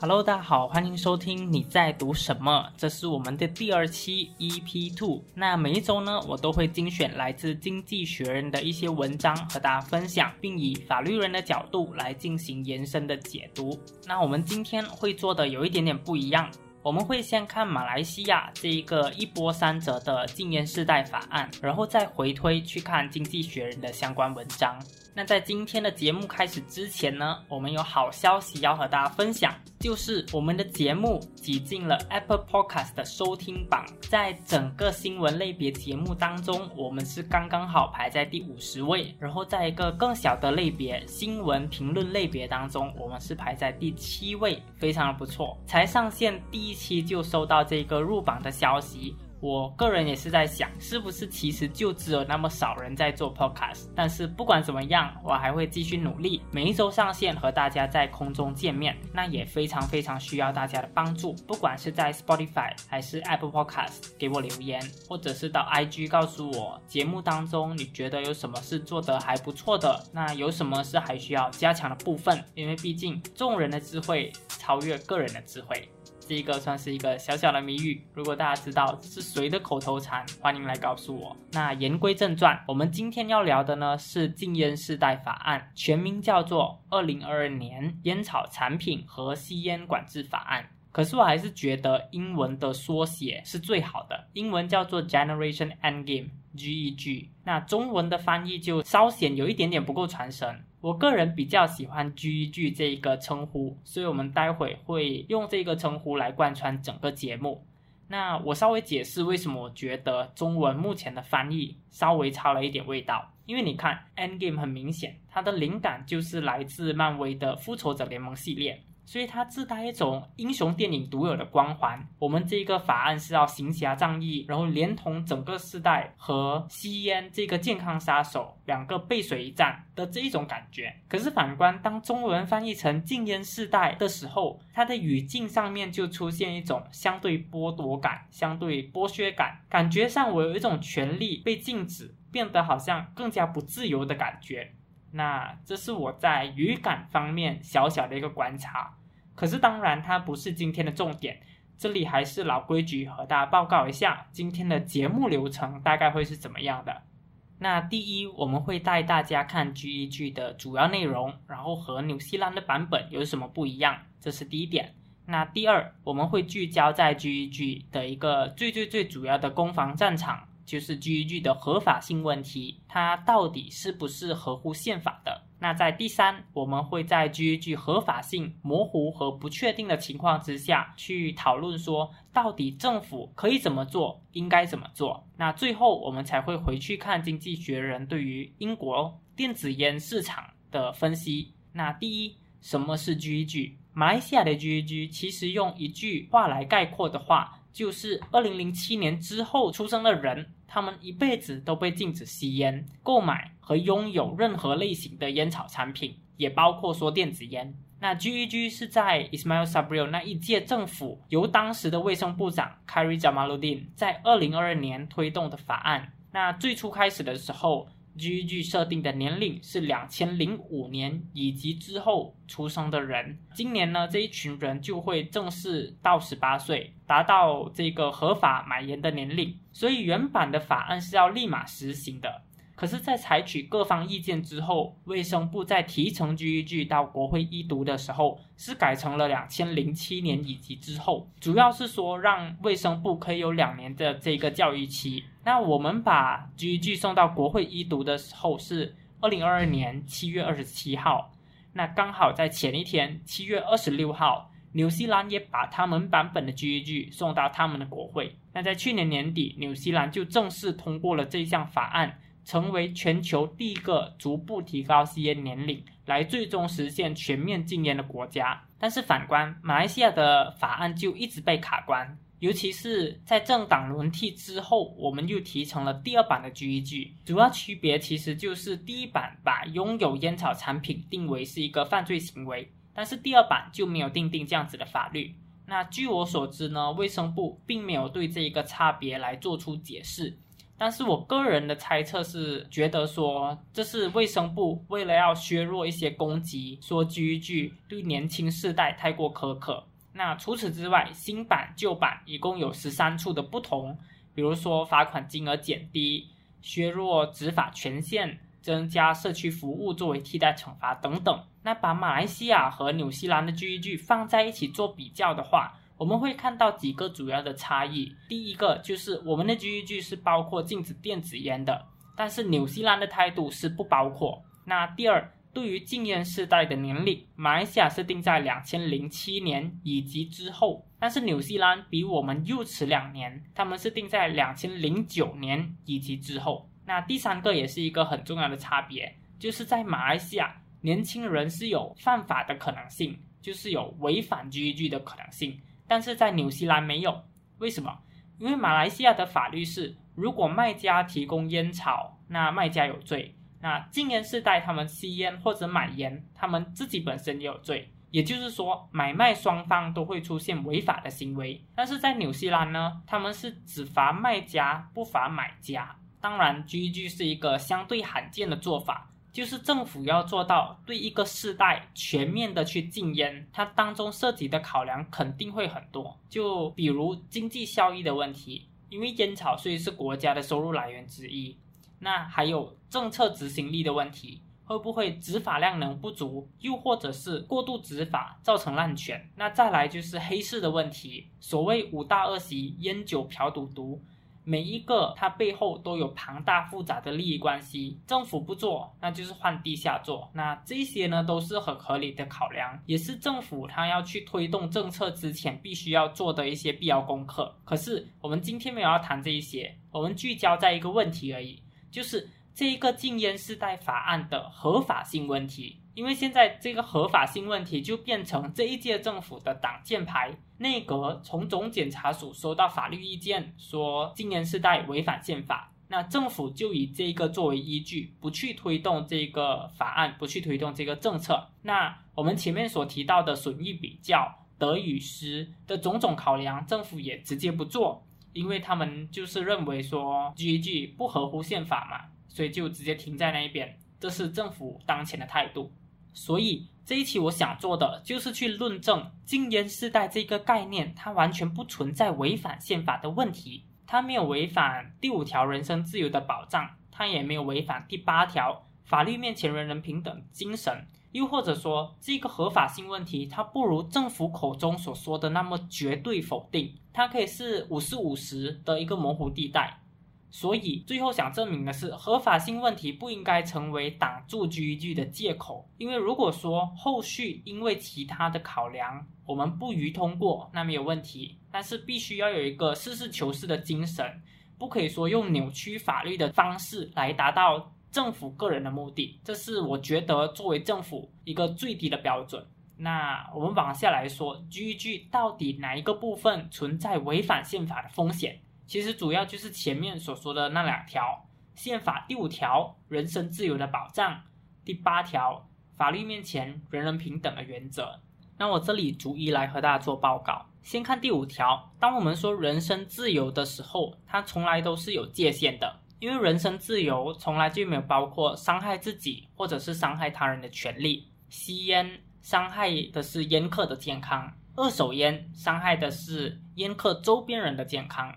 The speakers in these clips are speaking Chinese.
Hello，大家好，欢迎收听你在读什么？这是我们的第二期 EP Two。那每一周呢，我都会精选来自《经济学人》的一些文章和大家分享，并以法律人的角度来进行延伸的解读。那我们今天会做的有一点点不一样，我们会先看马来西亚这一个一波三折的禁烟世代法案，然后再回推去看《经济学人》的相关文章。那在今天的节目开始之前呢，我们有好消息要和大家分享，就是我们的节目挤进了 Apple Podcast 的收听榜，在整个新闻类别节目当中，我们是刚刚好排在第五十位，然后在一个更小的类别新闻评论类别当中，我们是排在第七位，非常的不错。才上线第一期就收到这个入榜的消息。我个人也是在想，是不是其实就只有那么少人在做 podcast？但是不管怎么样，我还会继续努力，每一周上线和大家在空中见面。那也非常非常需要大家的帮助，不管是在 Spotify 还是 Apple Podcast 给我留言，或者是到 IG 告诉我节目当中你觉得有什么是做得还不错的，那有什么是还需要加强的部分？因为毕竟众人的智慧超越个人的智慧。这一个算是一个小小的谜语，如果大家知道是谁的口头禅，欢迎来告诉我。那言归正传，我们今天要聊的呢是禁烟世代法案，全名叫做《二零二二年烟草产品和吸烟管制法案》。可是我还是觉得英文的缩写是最好的，英文叫做 Generation Endgame（GEG）。那中文的翻译就稍显有一点点不够传神。我个人比较喜欢 GEG 这一个称呼，所以我们待会会用这个称呼来贯穿整个节目。那我稍微解释为什么我觉得中文目前的翻译稍微差了一点味道，因为你看 Endgame 很明显，它的灵感就是来自漫威的复仇者联盟系列。所以它自带一种英雄电影独有的光环。我们这个法案是要行侠仗义，然后连同整个世代和吸烟这个健康杀手两个背水一战的这一种感觉。可是反观当中文翻译成禁烟世代的时候，它的语境上面就出现一种相对剥夺感、相对剥削感，感觉上我有一种权利被禁止，变得好像更加不自由的感觉。那这是我在语感方面小小的一个观察，可是当然它不是今天的重点。这里还是老规矩，和大家报告一下今天的节目流程大概会是怎么样的。那第一，我们会带大家看 GEG 的主要内容，然后和纽西兰的版本有什么不一样，这是第一点。那第二，我们会聚焦在 GEG 的一个最最最主要的攻防战场。就是 GEG 的合法性问题，它到底是不是合乎宪法的？那在第三，我们会在 GEG 合法性模糊和不确定的情况之下去讨论，说到底政府可以怎么做，应该怎么做？那最后我们才会回去看《经济学人》对于英国电子烟市场的分析。那第一，什么是 GEG？马来西亚的 GEG 其实用一句话来概括的话。就是二零零七年之后出生的人，他们一辈子都被禁止吸烟、购买和拥有任何类型的烟草产品，也包括说电子烟。那 GEG 是在 Ismail Sabril 那一届政府由当时的卫生部长 k a r i Jamaluddin 在二零二二年推动的法案。那最初开始的时候。GEG 设定的年龄是两千零五年以及之后出生的人。今年呢，这一群人就会正式到十八岁，达到这个合法买烟的年龄。所以原版的法案是要立马实行的。可是，在采取各方意见之后，卫生部在提成 GEG 到国会一读的时候，是改成了两千零七年以及之后，主要是说让卫生部可以有两年的这个教育期。那我们把 GEG 送到国会一读的时候是二零二二年七月二十七号，那刚好在前一天七月二十六号，纽西兰也把他们版本的 GEG 送到他们的国会。那在去年年底，纽西兰就正式通过了这项法案。成为全球第一个逐步提高吸烟年龄来最终实现全面禁烟的国家，但是反观马来西亚的法案就一直被卡关，尤其是在政党轮替之后，我们又提成了第二版的 GEG，主要区别其实就是第一版把拥有烟草产品定为是一个犯罪行为，但是第二版就没有定定这样子的法律。那据我所知呢，卫生部并没有对这一个差别来做出解释。但是我个人的猜测是，觉得说这是卫生部为了要削弱一些攻击，说 GEG 对年轻世代太过苛刻。那除此之外，新版旧版一共有十三处的不同，比如说罚款金额减低、削弱执法权限、增加社区服务作为替代惩罚等等。那把马来西亚和纽西兰的 GEG 放在一起做比较的话，我们会看到几个主要的差异。第一个就是我们的 GEG 是包括禁止电子烟的，但是纽西兰的态度是不包括。那第二，对于禁烟世代的年龄，马来西亚是定在两千零七年以及之后，但是纽西兰比我们又迟两年，他们是定在两千零九年以及之后。那第三个也是一个很重要的差别，就是在马来西亚，年轻人是有犯法的可能性，就是有违反 GEG 的可能性。但是在纽西兰没有，为什么？因为马来西亚的法律是，如果卖家提供烟草，那卖家有罪；那禁烟世代他们吸烟或者买烟，他们自己本身也有罪。也就是说，买卖双方都会出现违法的行为。但是在纽西兰呢，他们是只罚卖家，不罚买家。当然，GG 是一个相对罕见的做法。就是政府要做到对一个世代全面的去禁烟，它当中涉及的考量肯定会很多。就比如经济效益的问题，因为烟草虽是国家的收入来源之一，那还有政策执行力的问题，会不会执法量能不足，又或者是过度执法造成滥权？那再来就是黑市的问题，所谓五大恶习，烟酒嫖赌毒。每一个它背后都有庞大复杂的利益关系，政府不做，那就是换地下做，那这些呢都是很合理的考量，也是政府它要去推动政策之前必须要做的一些必要功课。可是我们今天没有要谈这一些，我们聚焦在一个问题而已，就是这一个禁烟世代法案的合法性问题。因为现在这个合法性问题就变成这一届政府的挡箭牌。内阁从总检察署收到法律意见，说禁烟世代违反宪法，那政府就以这个作为依据，不去推动这个法案，不去推动这个政策。那我们前面所提到的损益比较、得与失的种种考量，政府也直接不做，因为他们就是认为说 GEG 不合乎宪法嘛，所以就直接停在那一边。这是政府当前的态度。所以这一期我想做的就是去论证禁烟世代这个概念，它完全不存在违反宪法的问题，它没有违反第五条人身自由的保障，它也没有违反第八条法律面前人人平等精神，又或者说这个合法性问题，它不如政府口中所说的那么绝对否定，它可以是五十五十的一个模糊地带。所以最后想证明的是，合法性问题不应该成为挡住 GEG 的借口。因为如果说后续因为其他的考量，我们不予通过，那没有问题。但是必须要有一个实事求是的精神，不可以说用扭曲法律的方式来达到政府个人的目的。这是我觉得作为政府一个最低的标准。那我们往下来说，GEG 到底哪一个部分存在违反宪法的风险？其实主要就是前面所说的那两条，宪法第五条人身自由的保障，第八条法律面前人人平等的原则。那我这里逐一来和大家做报告。先看第五条，当我们说人身自由的时候，它从来都是有界限的，因为人身自由从来就没有包括伤害自己或者是伤害他人的权利。吸烟伤害的是烟客的健康，二手烟伤害的是烟客周边人的健康。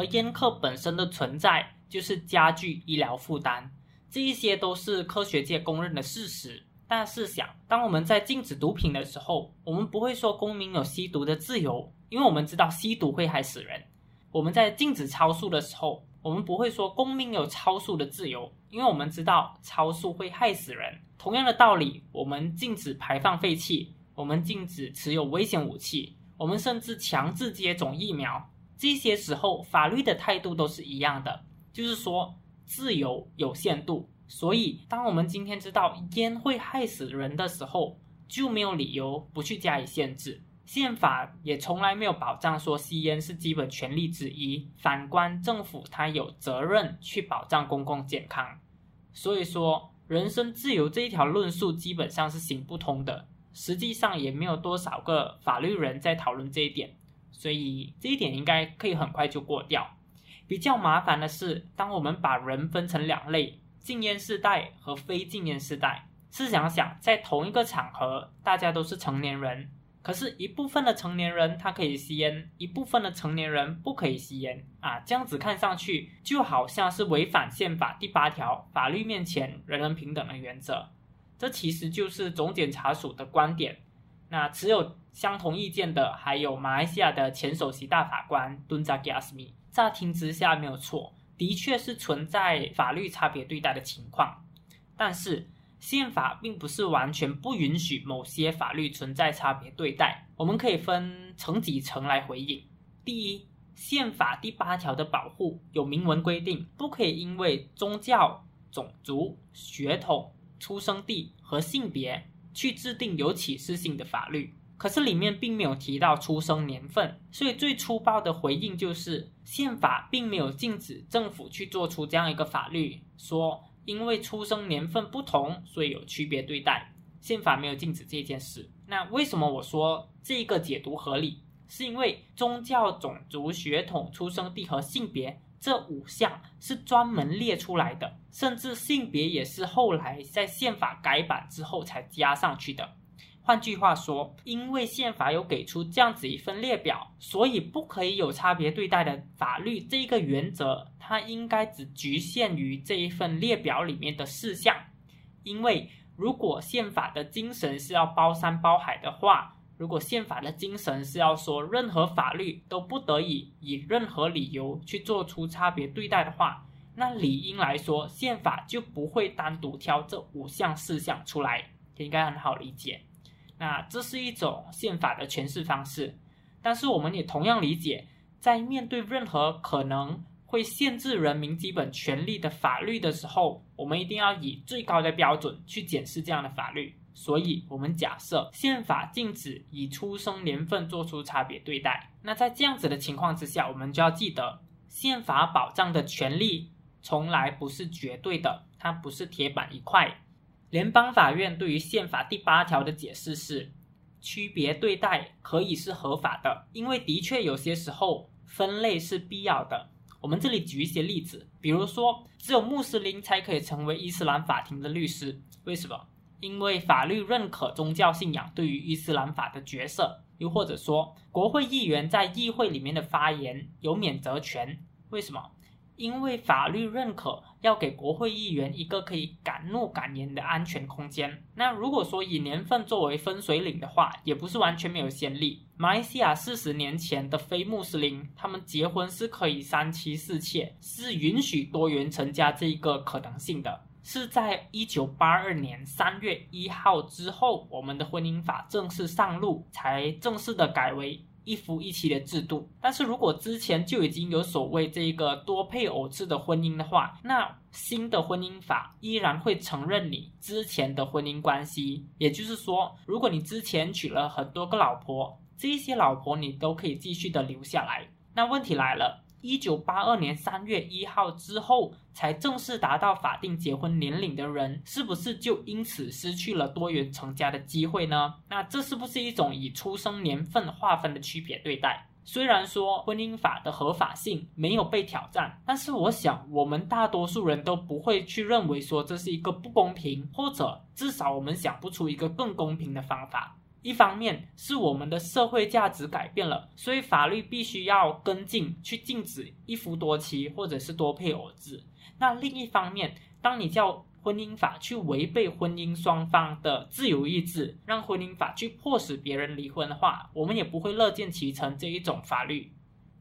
而烟客本身的存在就是加剧医疗负担，这一些都是科学界公认的事实。但试想，当我们在禁止毒品的时候，我们不会说公民有吸毒的自由，因为我们知道吸毒会害死人；我们在禁止超速的时候，我们不会说公民有超速的自由，因为我们知道超速会害死人。同样的道理，我们禁止排放废气，我们禁止持有危险武器，我们甚至强制接种疫苗。这些时候，法律的态度都是一样的，就是说自由有限度。所以，当我们今天知道烟会害死人的时候，就没有理由不去加以限制。宪法也从来没有保障说吸烟是基本权利之一。反观政府，它有责任去保障公共健康。所以说，人身自由这一条论述基本上是行不通的。实际上也没有多少个法律人在讨论这一点，所以这一点应该可以很快就过掉。比较麻烦的是，当我们把人分成两类，禁烟世代和非禁烟世代，试想想，在同一个场合，大家都是成年人。可是，一部分的成年人他可以吸烟，一部分的成年人不可以吸烟啊！这样子看上去就好像是违反宪法第八条“法律面前人人平等”的原则。这其实就是总检察署的观点。那持有相同意见的还有马来西亚的前首席大法官敦扎吉阿斯米。乍听之下没有错，的确是存在法律差别对待的情况，但是。宪法并不是完全不允许某些法律存在差别对待，我们可以分成几层来回应。第一，宪法第八条的保护有明文规定，不可以因为宗教、种族、血统、出生地和性别去制定有歧视性的法律。可是里面并没有提到出生年份，所以最粗暴的回应就是，宪法并没有禁止政府去做出这样一个法律，说。因为出生年份不同，所以有区别对待。宪法没有禁止这件事。那为什么我说这个解读合理？是因为宗教、种族、血统、出生地和性别这五项是专门列出来的，甚至性别也是后来在宪法改版之后才加上去的。换句话说，因为宪法有给出这样子一份列表，所以不可以有差别对待的法律这一个原则，它应该只局限于这一份列表里面的事项。因为如果宪法的精神是要包山包海的话，如果宪法的精神是要说任何法律都不得以以任何理由去做出差别对待的话，那理应来说，宪法就不会单独挑这五项事项出来，应该很好理解。那这是一种宪法的诠释方式，但是我们也同样理解，在面对任何可能会限制人民基本权利的法律的时候，我们一定要以最高的标准去检视这样的法律。所以，我们假设宪法禁止以出生年份做出差别对待。那在这样子的情况之下，我们就要记得，宪法保障的权利从来不是绝对的，它不是铁板一块。联邦法院对于宪法第八条的解释是：区别对待可以是合法的，因为的确有些时候分类是必要的。我们这里举一些例子，比如说，只有穆斯林才可以成为伊斯兰法庭的律师，为什么？因为法律认可宗教信仰对于伊斯兰法的角色。又或者说，国会议员在议会里面的发言有免责权，为什么？因为法律认可要给国会议员一个可以敢怒敢言的安全空间。那如果说以年份作为分水岭的话，也不是完全没有先例。马来西亚四十年前的非穆斯林，他们结婚是可以三妻四妾，是允许多元成家这一个可能性的。是在一九八二年三月一号之后，我们的婚姻法正式上路，才正式的改为。一夫一妻的制度，但是如果之前就已经有所谓这个多配偶制的婚姻的话，那新的婚姻法依然会承认你之前的婚姻关系。也就是说，如果你之前娶了很多个老婆，这些老婆你都可以继续的留下来。那问题来了。一九八二年三月一号之后才正式达到法定结婚年龄的人，是不是就因此失去了多元成家的机会呢？那这是不是一种以出生年份划分的区别对待？虽然说婚姻法的合法性没有被挑战，但是我想我们大多数人都不会去认为说这是一个不公平，或者至少我们想不出一个更公平的方法。一方面是我们的社会价值改变了，所以法律必须要跟进去禁止一夫多妻或者是多配偶制。那另一方面，当你叫婚姻法去违背婚姻双方的自由意志，让婚姻法去迫使别人离婚的话，我们也不会乐见其成这一种法律。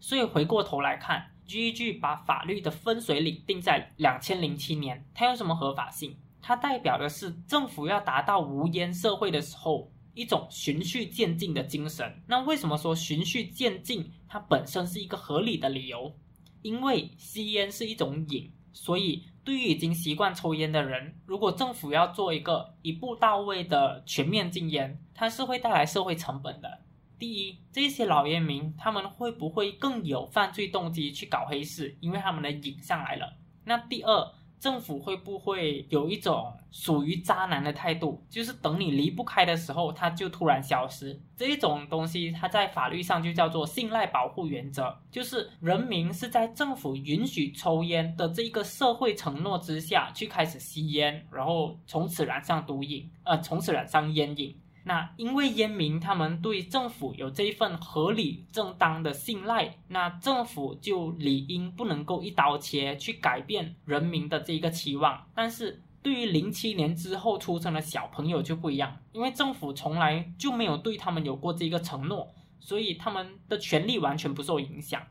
所以回过头来看，GEG 把法律的分水岭定在两千零七年，它有什么合法性？它代表的是政府要达到无烟社会的时候。一种循序渐进的精神。那为什么说循序渐进？它本身是一个合理的理由。因为吸烟是一种瘾，所以对于已经习惯抽烟的人，如果政府要做一个一步到位的全面禁烟，它是会带来社会成本的。第一，这些老烟民他们会不会更有犯罪动机去搞黑市？因为他们的瘾上来了。那第二，政府会不会有一种属于渣男的态度？就是等你离不开的时候，他就突然消失。这一种东西，它在法律上就叫做信赖保护原则，就是人民是在政府允许抽烟的这一个社会承诺之下去开始吸烟，然后从此染上毒瘾，呃，从此染上烟瘾。那因为烟民他们对政府有这一份合理正当的信赖，那政府就理应不能够一刀切去改变人民的这一个期望。但是对于零七年之后出生的小朋友就不一样，因为政府从来就没有对他们有过这个承诺，所以他们的权利完全不受影响。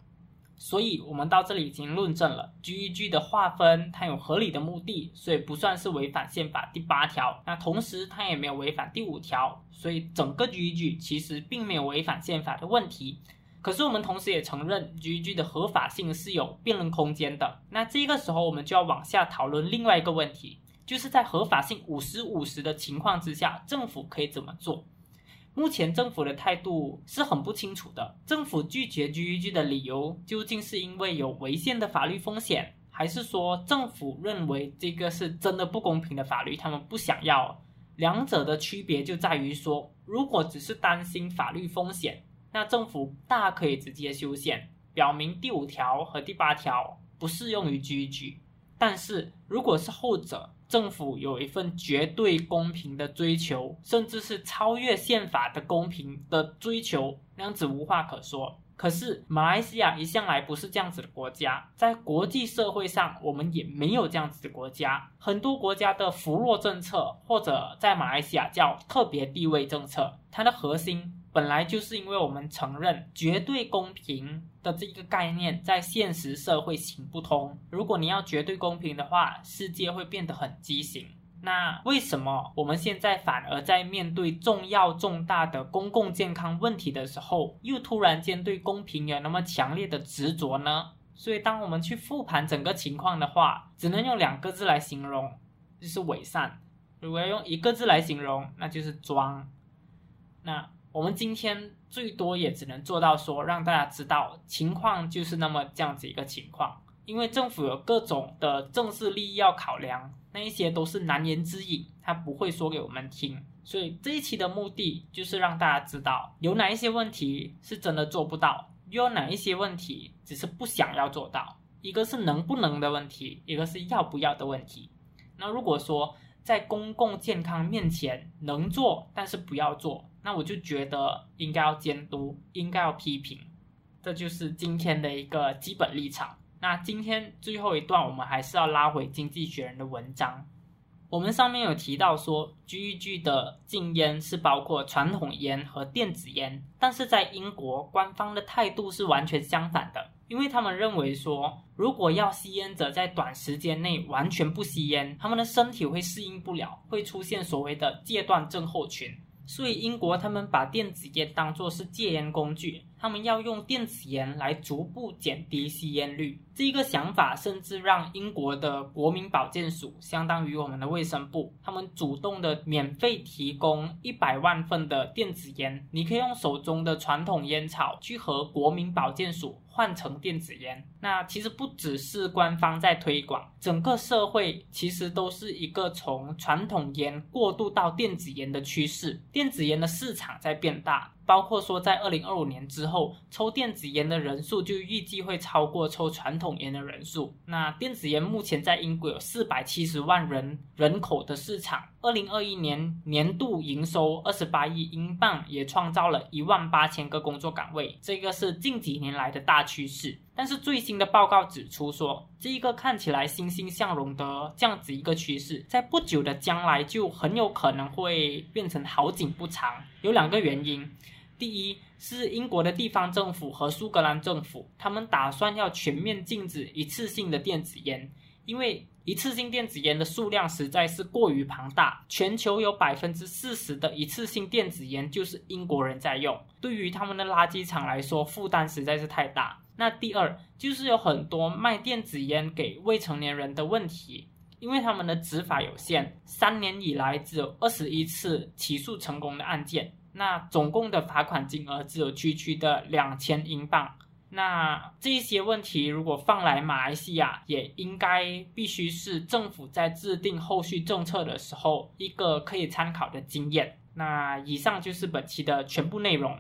所以，我们到这里已经论证了 GEG 的划分，它有合理的目的，所以不算是违反宪法第八条。那同时，它也没有违反第五条，所以整个 GEG 其实并没有违反宪法的问题。可是，我们同时也承认 GEG 的合法性是有辩论空间的。那这个时候，我们就要往下讨论另外一个问题，就是在合法性五十五十的情况之下，政府可以怎么做？目前政府的态度是很不清楚的。政府拒绝 GEG 的理由究竟是因为有违宪的法律风险，还是说政府认为这个是真的不公平的法律，他们不想要？两者的区别就在于说，如果只是担心法律风险，那政府大可以直接修宪，表明第五条和第八条不适用于 GEG。但是如果是后者，政府有一份绝对公平的追求，甚至是超越宪法的公平的追求，那样子无话可说。可是马来西亚一向来不是这样子的国家，在国际社会上，我们也没有这样子的国家。很多国家的扶弱政策，或者在马来西亚叫特别地位政策，它的核心。本来就是因为我们承认绝对公平的这一个概念在现实社会行不通。如果你要绝对公平的话，世界会变得很畸形。那为什么我们现在反而在面对重要重大的公共健康问题的时候，又突然间对公平有那么强烈的执着呢？所以，当我们去复盘整个情况的话，只能用两个字来形容，就是伪善。如果要用一个字来形容，那就是装。那。我们今天最多也只能做到说，让大家知道情况就是那么这样子一个情况，因为政府有各种的政治利益要考量，那一些都是难言之隐，他不会说给我们听。所以这一期的目的就是让大家知道，有哪一些问题是真的做不到，又有哪一些问题只是不想要做到。一个是能不能的问题，一个是要不要的问题。那如果说在公共健康面前能做，但是不要做。那我就觉得应该要监督，应该要批评，这就是今天的一个基本立场。那今天最后一段，我们还是要拉回《经济学人》的文章。我们上面有提到说，GEG 的禁烟是包括传统烟和电子烟，但是在英国官方的态度是完全相反的，因为他们认为说，如果要吸烟者在短时间内完全不吸烟，他们的身体会适应不了，会出现所谓的戒断症候群。所以英国他们把电子烟当作是戒烟工具，他们要用电子烟来逐步减低吸烟率。这一个想法甚至让英国的国民保健署，相当于我们的卫生部，他们主动的免费提供一百万份的电子烟，你可以用手中的传统烟草去和国民保健署。换成电子烟，那其实不只是官方在推广，整个社会其实都是一个从传统烟过渡到电子烟的趋势，电子烟的市场在变大。包括说，在二零二五年之后，抽电子烟的人数就预计会超过抽传统烟的人数。那电子烟目前在英国有四百七十万人人口的市场，二零二一年年度营收二十八亿英镑，也创造了一万八千个工作岗位，这个是近几年来的大趋势。但是最新的报告指出说，这一个看起来欣欣向荣的这样子一个趋势，在不久的将来就很有可能会变成好景不长。有两个原因。第一是英国的地方政府和苏格兰政府，他们打算要全面禁止一次性的电子烟，因为一次性电子烟的数量实在是过于庞大，全球有百分之四十的一次性电子烟就是英国人在用，对于他们的垃圾场来说负担实在是太大。那第二就是有很多卖电子烟给未成年人的问题，因为他们的执法有限，三年以来只有二十一次起诉成功的案件。那总共的罚款金额只有区区的两千英镑，那这些问题如果放来马来西亚，也应该必须是政府在制定后续政策的时候一个可以参考的经验。那以上就是本期的全部内容。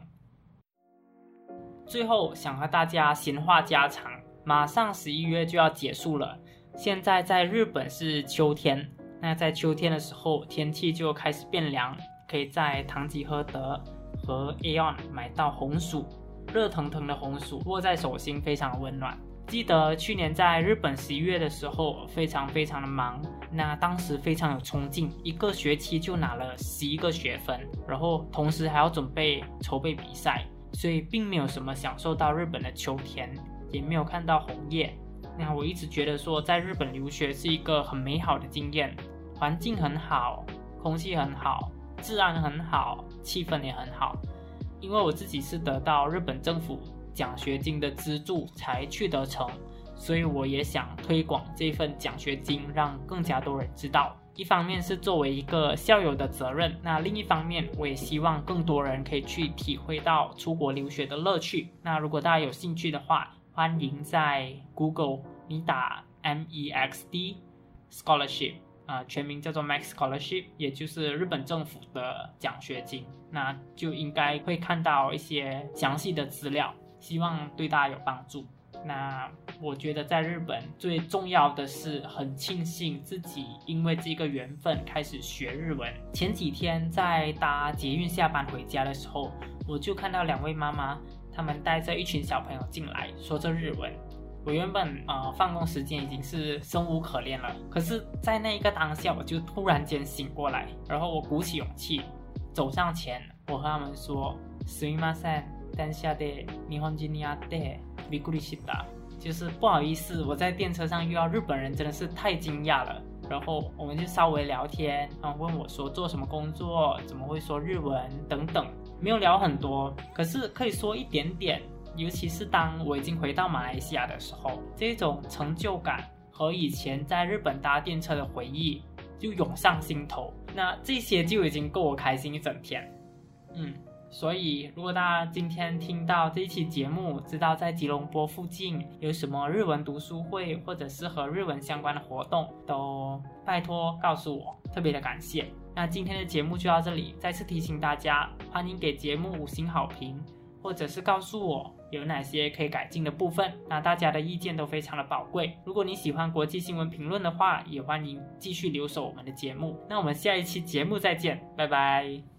最后想和大家闲话家常，马上十一月就要结束了，现在在日本是秋天，那在秋天的时候天气就开始变凉，可以在唐吉诃德和 Aeon 买到红薯。热腾腾的红薯握在手心，非常温暖。记得去年在日本十一月的时候，非常非常的忙，那当时非常有冲劲，一个学期就拿了十一个学分，然后同时还要准备筹备比赛，所以并没有什么享受到日本的秋天，也没有看到红叶。那我一直觉得说，在日本留学是一个很美好的经验，环境很好，空气很好，治安很好，气氛也很好。因为我自己是得到日本政府奖学金的资助才去得成，所以我也想推广这份奖学金，让更加多人知道。一方面是作为一个校友的责任，那另一方面我也希望更多人可以去体会到出国留学的乐趣。那如果大家有兴趣的话，欢迎在 Google 你打 M E X D Scholarship。啊，全名叫做 Max Scholarship，也就是日本政府的奖学金，那就应该会看到一些详细的资料，希望对大家有帮助。那我觉得在日本最重要的是很庆幸自己因为这个缘分开始学日文。前几天在搭捷运下班回家的时候，我就看到两位妈妈，他们带着一群小朋友进来，说着日文。我原本呃放工时间已经是生无可恋了，可是，在那一个当下，我就突然间醒过来，然后我鼓起勇气走上前，我和他们说：“すみません、電車で日本人に会って びっくりした。”就是不好意思，我在电车上遇到日本人，真的是太惊讶了。然后我们就稍微聊天，然后问我说做什么工作，怎么会说日文等等，没有聊很多，可是可以说一点点。尤其是当我已经回到马来西亚的时候，这种成就感和以前在日本搭电车的回忆就涌上心头。那这些就已经够我开心一整天。嗯， 所以如果大家今天听到这一期节目，知道在吉隆坡附近有什么日文读书会，或者是和日文相关的活动，都拜托告诉我，特别的感谢。那今天的节目就到这里，再次提醒大家，欢迎给节目五星好评。或者是告诉我有哪些可以改进的部分，那大家的意见都非常的宝贵。如果你喜欢国际新闻评论的话，也欢迎继续留守我们的节目。那我们下一期节目再见，拜拜。